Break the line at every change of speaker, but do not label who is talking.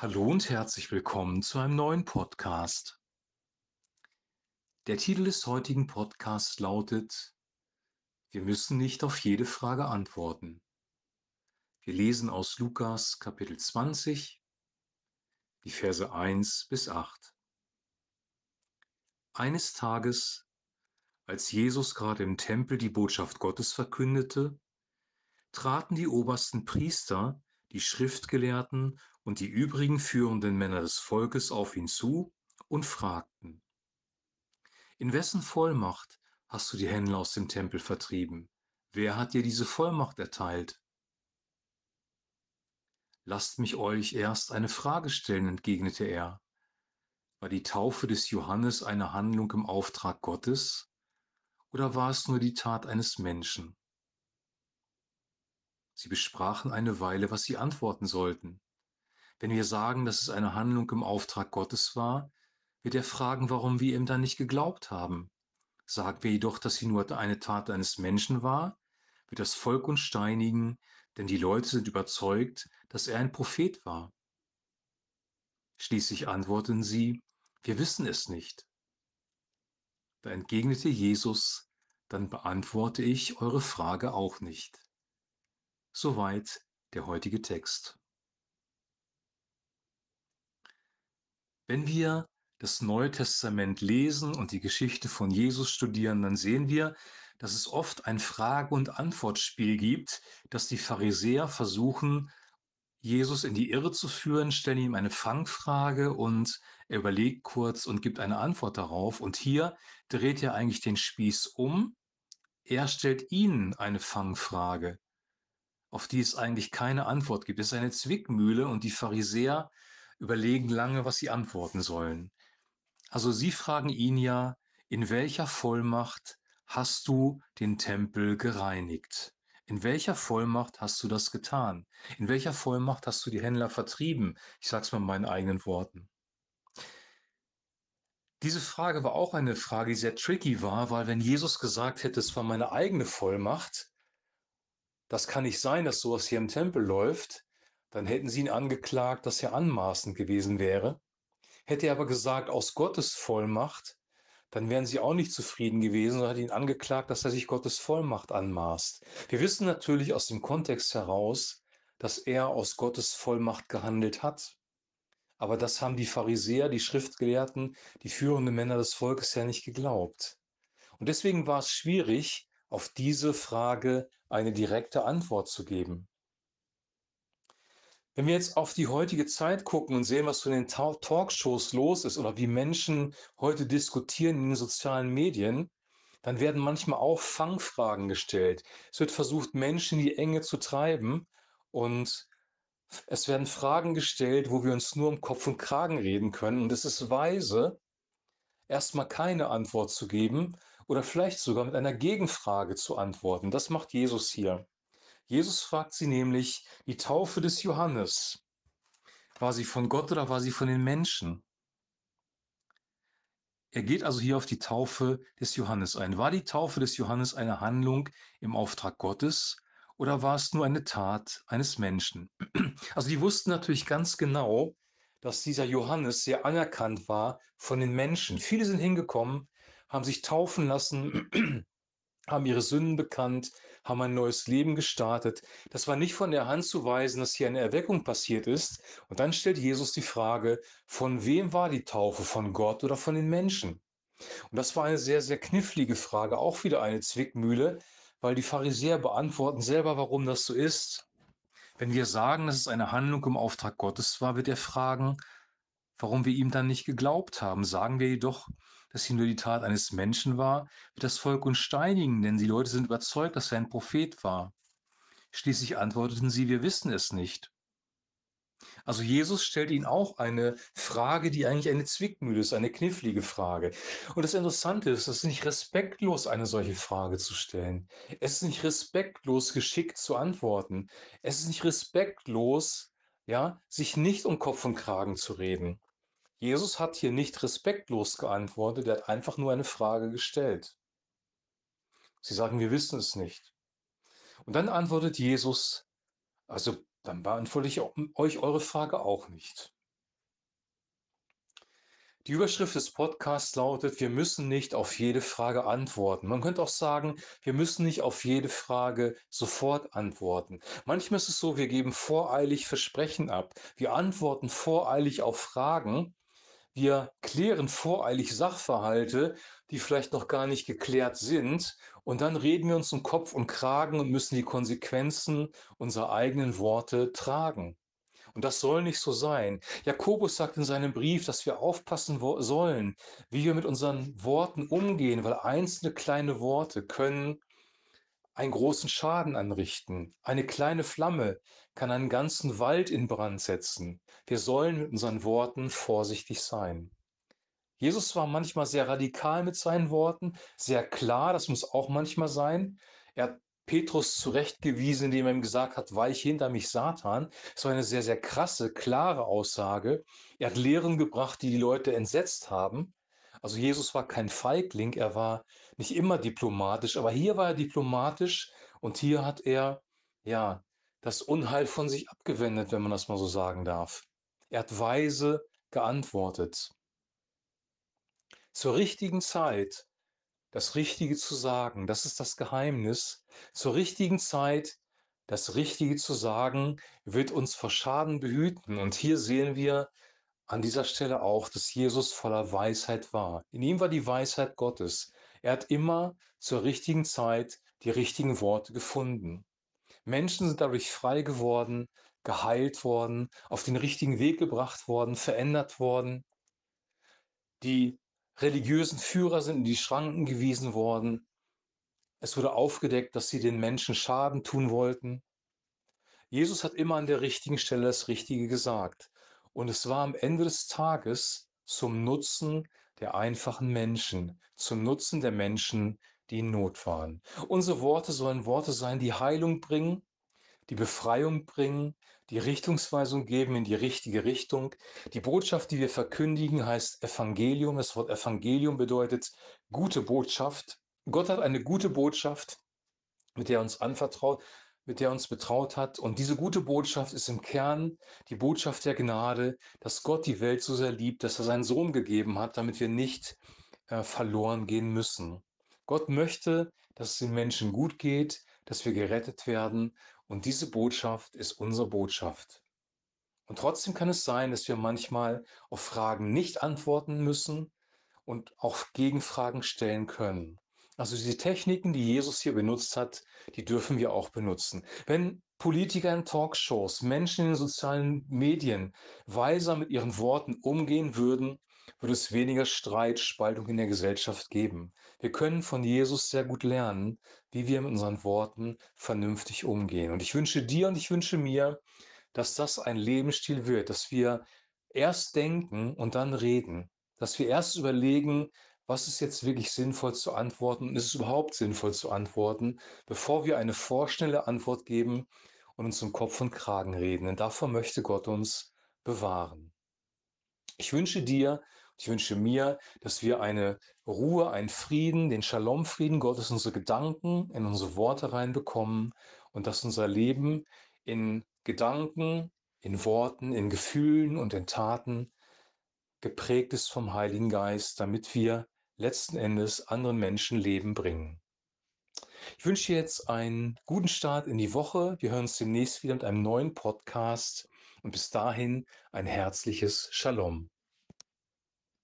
Hallo und herzlich willkommen zu einem neuen Podcast. Der Titel des heutigen Podcasts lautet Wir müssen nicht auf jede Frage antworten. Wir lesen aus Lukas Kapitel 20, die Verse 1 bis 8. Eines Tages, als Jesus gerade im Tempel die Botschaft Gottes verkündete, traten die obersten Priester, die Schriftgelehrten und die übrigen führenden Männer des Volkes auf ihn zu und fragten, in wessen Vollmacht hast du die Händler aus dem Tempel vertrieben? Wer hat dir diese Vollmacht erteilt? Lasst mich euch erst eine Frage stellen, entgegnete er. War die Taufe des Johannes eine Handlung im Auftrag Gottes oder war es nur die Tat eines Menschen? Sie besprachen eine Weile, was sie antworten sollten. Wenn wir sagen, dass es eine Handlung im Auftrag Gottes war, wird er fragen, warum wir ihm dann nicht geglaubt haben. Sagen wir jedoch, dass sie nur eine Tat eines Menschen war, wird das Volk uns steinigen, denn die Leute sind überzeugt, dass er ein Prophet war. Schließlich antworteten sie, wir wissen es nicht. Da entgegnete Jesus, dann beantworte ich eure Frage auch nicht. Soweit der heutige Text. Wenn wir das Neue Testament lesen und die Geschichte von Jesus studieren, dann sehen wir, dass es oft ein Frage- und Antwortspiel gibt, dass die Pharisäer versuchen, Jesus in die Irre zu führen, stellen ihm eine Fangfrage und er überlegt kurz und gibt eine Antwort darauf. Und hier dreht er eigentlich den Spieß um. Er stellt ihnen eine Fangfrage, auf die es eigentlich keine Antwort gibt. Es ist eine Zwickmühle und die Pharisäer überlegen lange, was sie antworten sollen. Also sie fragen ihn ja, in welcher Vollmacht hast du den Tempel gereinigt? In welcher Vollmacht hast du das getan? In welcher Vollmacht hast du die Händler vertrieben? Ich sage es mal in meinen eigenen Worten. Diese Frage war auch eine Frage, die sehr tricky war, weil wenn Jesus gesagt hätte, es war meine eigene Vollmacht, das kann nicht sein, dass sowas hier im Tempel läuft, dann hätten sie ihn angeklagt, dass er anmaßend gewesen wäre. Hätte er aber gesagt, aus Gottes Vollmacht, dann wären sie auch nicht zufrieden gewesen und hat ihn angeklagt, dass er sich Gottes Vollmacht anmaßt. Wir wissen natürlich aus dem Kontext heraus, dass er aus Gottes Vollmacht gehandelt hat. Aber das haben die Pharisäer, die Schriftgelehrten, die führenden Männer des Volkes ja nicht geglaubt. Und deswegen war es schwierig, auf diese Frage eine direkte Antwort zu geben. Wenn wir jetzt auf die heutige Zeit gucken und sehen, was so in den Talkshows los ist oder wie Menschen heute diskutieren in den sozialen Medien, dann werden manchmal auch Fangfragen gestellt. Es wird versucht, Menschen in die Enge zu treiben und es werden Fragen gestellt, wo wir uns nur um Kopf und Kragen reden können. Und es ist weise, erstmal keine Antwort zu geben oder vielleicht sogar mit einer Gegenfrage zu antworten. Das macht Jesus hier. Jesus fragt sie nämlich, die Taufe des Johannes, war sie von Gott oder war sie von den Menschen? Er geht also hier auf die Taufe des Johannes ein. War die Taufe des Johannes eine Handlung im Auftrag Gottes oder war es nur eine Tat eines Menschen? Also die wussten natürlich ganz genau, dass dieser Johannes sehr anerkannt war von den Menschen. Viele sind hingekommen, haben sich taufen lassen, haben ihre Sünden bekannt, haben ein neues Leben gestartet. Das war nicht von der Hand zu weisen, dass hier eine Erweckung passiert ist. Und dann stellt Jesus die Frage, von wem war die Taufe? Von Gott oder von den Menschen? Und das war eine sehr, sehr knifflige Frage, auch wieder eine Zwickmühle, weil die Pharisäer beantworten selber, warum das so ist. Wenn wir sagen, dass es eine Handlung im Auftrag Gottes war, wird er fragen, warum wir ihm dann nicht geglaubt haben. Sagen wir jedoch, dass sie nur die Tat eines Menschen war, wird das Volk uns steinigen, denn die Leute sind überzeugt, dass er ein Prophet war. Schließlich antworteten sie, wir wissen es nicht. Also Jesus stellt ihnen auch eine Frage, die eigentlich eine Zwickmühle ist, eine knifflige Frage. Und das Interessante ist, es ist nicht respektlos, eine solche Frage zu stellen. Es ist nicht respektlos, geschickt zu antworten. Es ist nicht respektlos, ja, sich nicht um Kopf und Kragen zu reden. Jesus hat hier nicht respektlos geantwortet, er hat einfach nur eine Frage gestellt. Sie sagen, wir wissen es nicht. Und dann antwortet Jesus, also dann beantworte ich euch eure Frage auch nicht. Die Überschrift des Podcasts lautet: „Wir müssen nicht auf jede Frage antworten.“ Man könnte auch sagen: „Wir müssen nicht auf jede Frage sofort antworten.“ Manchmal ist es so, wir geben voreilig Versprechen ab. Wir antworten voreilig auf Fragen. Wir klären voreilig Sachverhalte, die vielleicht noch gar nicht geklärt sind, und dann reden wir uns um Kopf und Kragen und müssen die Konsequenzen unserer eigenen Worte tragen. Und das soll nicht so sein. Jakobus sagt in seinem Brief, dass wir aufpassen sollen, wie wir mit unseren Worten umgehen, weil einzelne kleine Worte können einen großen Schaden anrichten. Eine kleine Flamme kann einen ganzen Wald in Brand setzen. Wir sollen mit unseren Worten vorsichtig sein. Jesus war manchmal sehr radikal mit seinen Worten, sehr klar, das muss auch manchmal sein. Er hat Petrus zurechtgewiesen, indem er ihm gesagt hat, weich hinter mich, Satan. Das war eine sehr, sehr krasse, klare Aussage. Er hat Lehren gebracht, die die Leute entsetzt haben. Also Jesus war kein Feigling, er war nicht immer diplomatisch, aber hier war er diplomatisch und hier hat er, ja, das Unheil von sich abgewendet, wenn man das mal so sagen darf. Er hat weise geantwortet. Zur richtigen Zeit das Richtige zu sagen, das ist das Geheimnis. Zur richtigen Zeit das Richtige zu sagen, wird uns vor Schaden behüten. Und hier sehen wir an dieser Stelle auch, dass Jesus voller Weisheit war. In ihm war die Weisheit Gottes. Er hat immer zur richtigen Zeit die richtigen Worte gefunden. Menschen sind dadurch frei geworden, geheilt worden, auf den richtigen Weg gebracht worden, verändert worden. Die religiösen Führer sind in die Schranken gewiesen worden. Es wurde aufgedeckt, dass sie den Menschen Schaden tun wollten. Jesus hat immer an der richtigen Stelle das Richtige gesagt. Und es war am Ende des Tages zum Nutzen der einfachen Menschen, zum Nutzen der Menschen, die in Not waren. Unsere Worte sollen Worte sein, die Heilung bringen, die Befreiung bringen, die Richtungsweisung geben in die richtige Richtung. Die Botschaft, die wir verkündigen, heißt Evangelium. Das Wort Evangelium bedeutet gute Botschaft. Gott hat eine gute Botschaft, mit der er uns anvertraut, mit der er uns betraut hat. Und diese gute Botschaft ist im Kern die Botschaft der Gnade, dass Gott die Welt so sehr liebt, dass er seinen Sohn gegeben hat, damit wir nicht äh, verloren gehen müssen. Gott möchte, dass es den Menschen gut geht, dass wir gerettet werden und diese Botschaft ist unsere Botschaft. Und trotzdem kann es sein, dass wir manchmal auf Fragen nicht antworten müssen und auch Gegenfragen stellen können. Also diese Techniken, die Jesus hier benutzt hat, die dürfen wir auch benutzen. Wenn Politiker in Talkshows, Menschen in den sozialen Medien weiser mit ihren Worten umgehen würden, würde es weniger Streit, Spaltung in der Gesellschaft geben. Wir können von Jesus sehr gut lernen, wie wir mit unseren Worten vernünftig umgehen. Und ich wünsche dir und ich wünsche mir, dass das ein Lebensstil wird, dass wir erst denken und dann reden, dass wir erst überlegen, was ist jetzt wirklich sinnvoll zu antworten und ist es überhaupt sinnvoll zu antworten, bevor wir eine vorschnelle Antwort geben und uns um Kopf und Kragen reden. Denn davor möchte Gott uns bewahren. Ich wünsche dir, ich wünsche mir, dass wir eine Ruhe, einen Frieden, den Shalom-Frieden Gottes in unsere Gedanken, in unsere Worte reinbekommen und dass unser Leben in Gedanken, in Worten, in Gefühlen und in Taten geprägt ist vom Heiligen Geist, damit wir letzten Endes anderen Menschen Leben bringen. Ich wünsche dir jetzt einen guten Start in die Woche. Wir hören uns demnächst wieder mit einem neuen Podcast und bis dahin ein herzliches Shalom.